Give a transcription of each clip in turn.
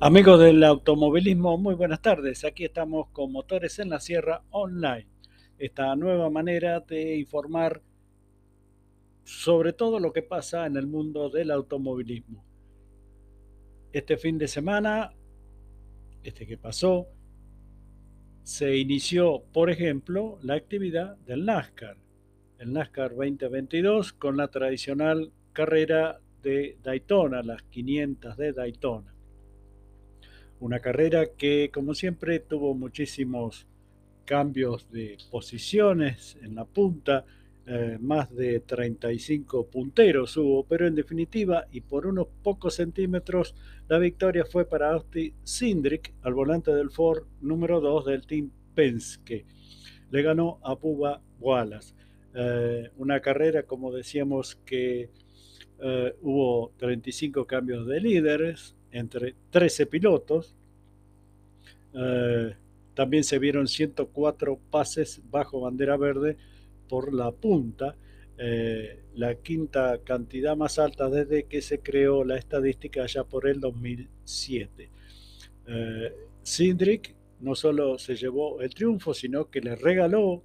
Amigos del automovilismo, muy buenas tardes. Aquí estamos con Motores en la Sierra Online. Esta nueva manera de informar sobre todo lo que pasa en el mundo del automovilismo. Este fin de semana, este que pasó, se inició, por ejemplo, la actividad del NASCAR. El NASCAR 2022 con la tradicional carrera de Daytona, las 500 de Daytona. Una carrera que, como siempre, tuvo muchísimos cambios de posiciones en la punta, eh, más de 35 punteros hubo, pero en definitiva y por unos pocos centímetros, la victoria fue para Austin Sindrick al volante del Ford número 2 del Team Penske. Le ganó a Bubba Wallace. Eh, una carrera, como decíamos, que eh, hubo 35 cambios de líderes, entre 13 pilotos. Eh, también se vieron 104 pases bajo bandera verde por la punta, eh, la quinta cantidad más alta desde que se creó la estadística allá por el 2007. Eh, Sindrick no solo se llevó el triunfo, sino que le regaló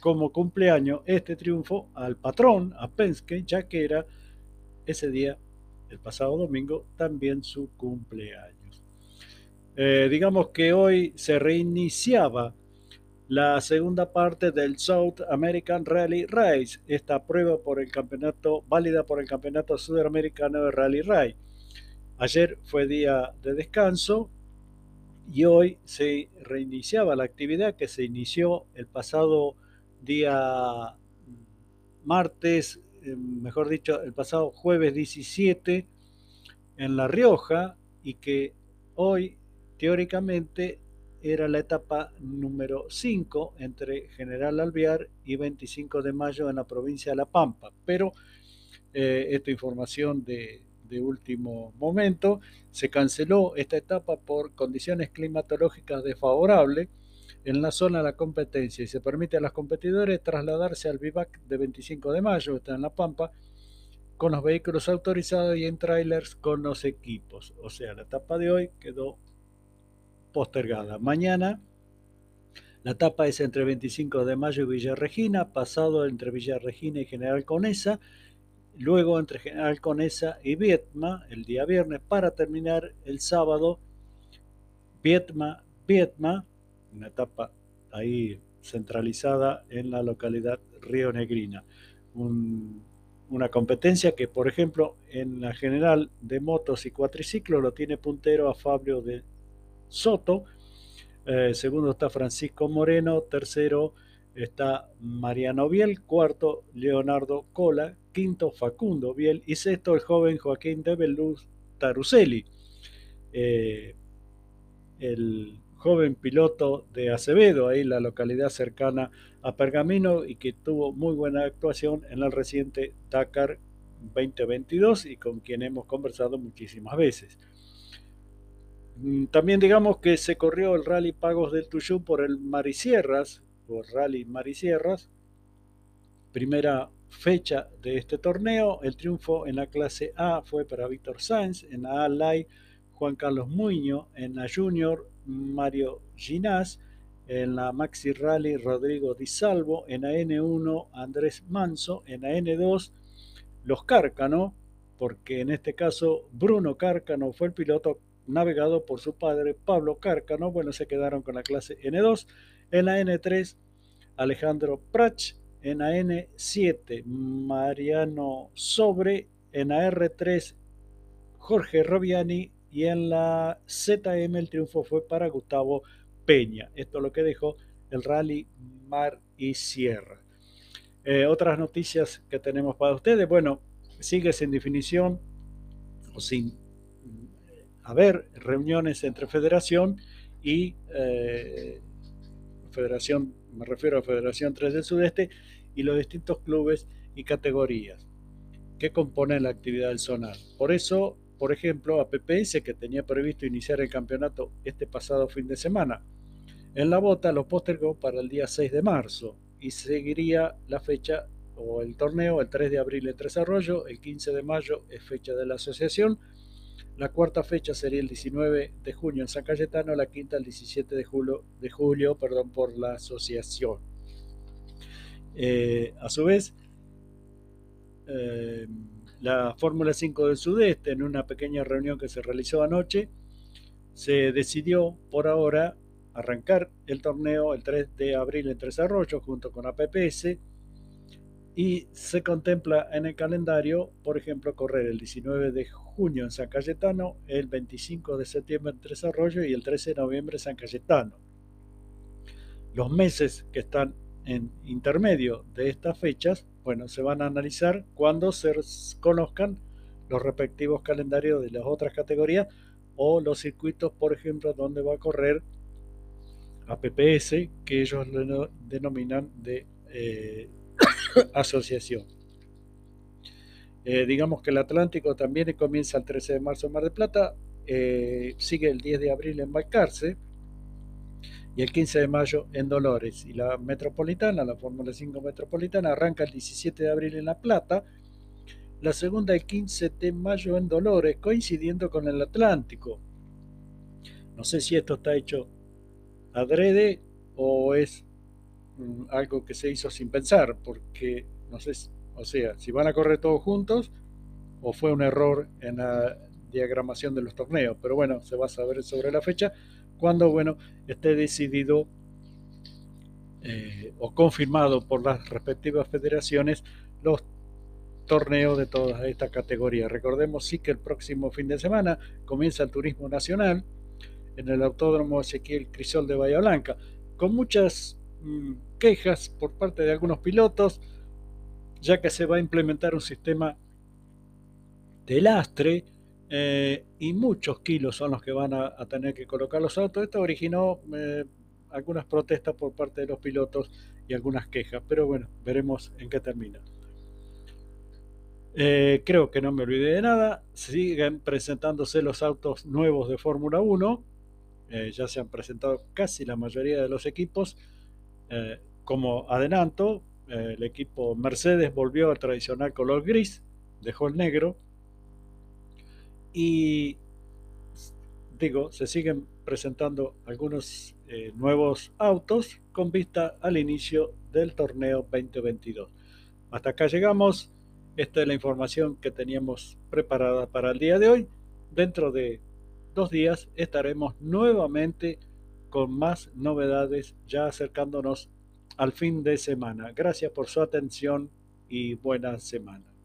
como cumpleaños este triunfo al patrón, a Penske, ya que era ese día el pasado domingo también su cumpleaños. Eh, digamos que hoy se reiniciaba la segunda parte del South American Rally Race, esta prueba por el campeonato, válida por el campeonato sudamericano de Rally Race. Ayer fue día de descanso y hoy se reiniciaba la actividad que se inició el pasado día martes mejor dicho, el pasado jueves 17 en La Rioja y que hoy teóricamente era la etapa número 5 entre General Alvear y 25 de mayo en la provincia de La Pampa. Pero eh, esta información de último momento, se canceló esta etapa por condiciones climatológicas desfavorables en la zona de la competencia y se permite a los competidores trasladarse al vivac de 25 de mayo, está en La Pampa, con los vehículos autorizados y en trailers con los equipos. O sea, la etapa de hoy quedó postergada. Mañana la etapa es entre 25 de mayo y Villa Regina, pasado entre Villa Regina y General Conesa, luego entre General Conesa y Vietma el día viernes para terminar el sábado Vietma, Vietma, una etapa ahí centralizada en la localidad Río Negrina. una competencia que, por ejemplo, en la general de motos y cuatriciclos lo tiene puntero a Fabio de Soto, eh, segundo está Francisco Moreno, tercero está Mariano Biel, cuarto Leonardo Cola, quinto Facundo Biel y sexto el joven Joaquín de Beluz Taruselli. Eh, el joven piloto de Acevedo, ahí la localidad cercana a Pergamino y que tuvo muy buena actuación en el reciente Dakar 2022 y con quien hemos conversado muchísimas veces. Mm, también digamos que se corrió el Rally Pagos del Tuyú por el Marisierras, por Rally Marisierras, primera fecha de este torneo. El triunfo en la clase A fue para Víctor Sainz, en la A Light Juan Carlos Muño, en la Junior Mario Ginás, en la Maxi Rally Rodrigo Di Salvo, en la N1 Andrés Manso, en la N2 Los Cárcano, porque en este caso Bruno Cárcano fue el piloto navegado por su padre Pablo Cárcano, bueno, se quedaron con la clase N2, en la N3 Alejandro Prach, en la N7 Mariano Sobre, en la R3 Jorge Robiani y en la ZM el triunfo fue para Gustavo Peña. Esto es lo que dejó el rally Mar y Sierra. Eh, otras noticias que tenemos para ustedes, bueno, sigue sin definición o sin eh, haber reuniones entre federación y eh, federación, me refiero a Federación 3 del Sudeste y los distintos clubes y categorías que componen la actividad del zonal. Por eso por ejemplo, a PPS, que tenía previsto iniciar el campeonato este pasado fin de semana. En la bota lo postergó para el día 6 de marzo y seguiría la fecha o el torneo el 3 de abril en Tres Arroyos, el 15 de mayo es fecha de la asociación, La cuarta fecha sería el 19 de junio en San Cayetano, la quinta el 17 de julio, de julio perdón, por la asociación. Eh, a su vez, eh, la Fórmula 5 del Sudeste, en una pequeña reunión que se realizó anoche, se decidió por ahora arrancar el torneo el 3 de abril en Tres Arroyos junto con APPS y se contempla en el calendario, por ejemplo, correr el 19 de junio en San Cayetano, el 25 de septiembre en Tres Arroyos y el 13 de noviembre en San Cayetano. Los meses que están en intermedio de estas fechas, bueno, se van a analizar cuando se conozcan los respectivos calendarios de las otras categorías o los circuitos, por ejemplo, donde va a correr APPS, que ellos denominan de eh, asociación. Eh, digamos que el Atlántico también comienza el 13 de marzo en Mar del Plata, eh, sigue el 10 de abril en Balcarce y el 15 de mayo en Dolores. Y la metropolitana, la Fórmula 5 metropolitana, arranca el 17 de abril en La Plata, la segunda el 15 de mayo en Dolores, coincidiendo con el Atlántico. No sé si esto está hecho adrede o es Mm, algo que se hizo sin pensar, porque no sé, o sea, si van a correr todos juntos o fue un error en la diagramación de los torneos, pero bueno, se va a saber sobre la fecha cuando, bueno, esté decidido eh, o confirmado por las respectivas federaciones los torneos de todas estas categorías. Recordemos sí que el próximo fin de semana comienza el turismo nacional en el Autódromo Ezequiel Crisol de Bahía Blanca, con muchas Mm, quejas por parte de algunos pilotos, ya que se va a implementar un sistema de lastre eh, y muchos kilos son los que van a, tener que colocar los autos. Esto originó eh, algunas protestas por parte de los pilotos y algunas quejas, pero bueno, veremos en qué termina. Eh, creo que no me olvidé de nada. Siguen presentándose los autos nuevos de Fórmula 1. ya se han presentado casi la mayoría de los equipos. Como adelanto, el equipo Mercedes volvió al tradicional color gris, dejó el negro y digo, se siguen presentando algunos eh, nuevos autos con vista al inicio del torneo 2022. Hasta acá llegamos. Esta es la información que teníamos preparada para el día de hoy. Dentro de dos días estaremos nuevamente con más novedades ya acercándonos al fin de semana. Gracias por su atención y buena semana.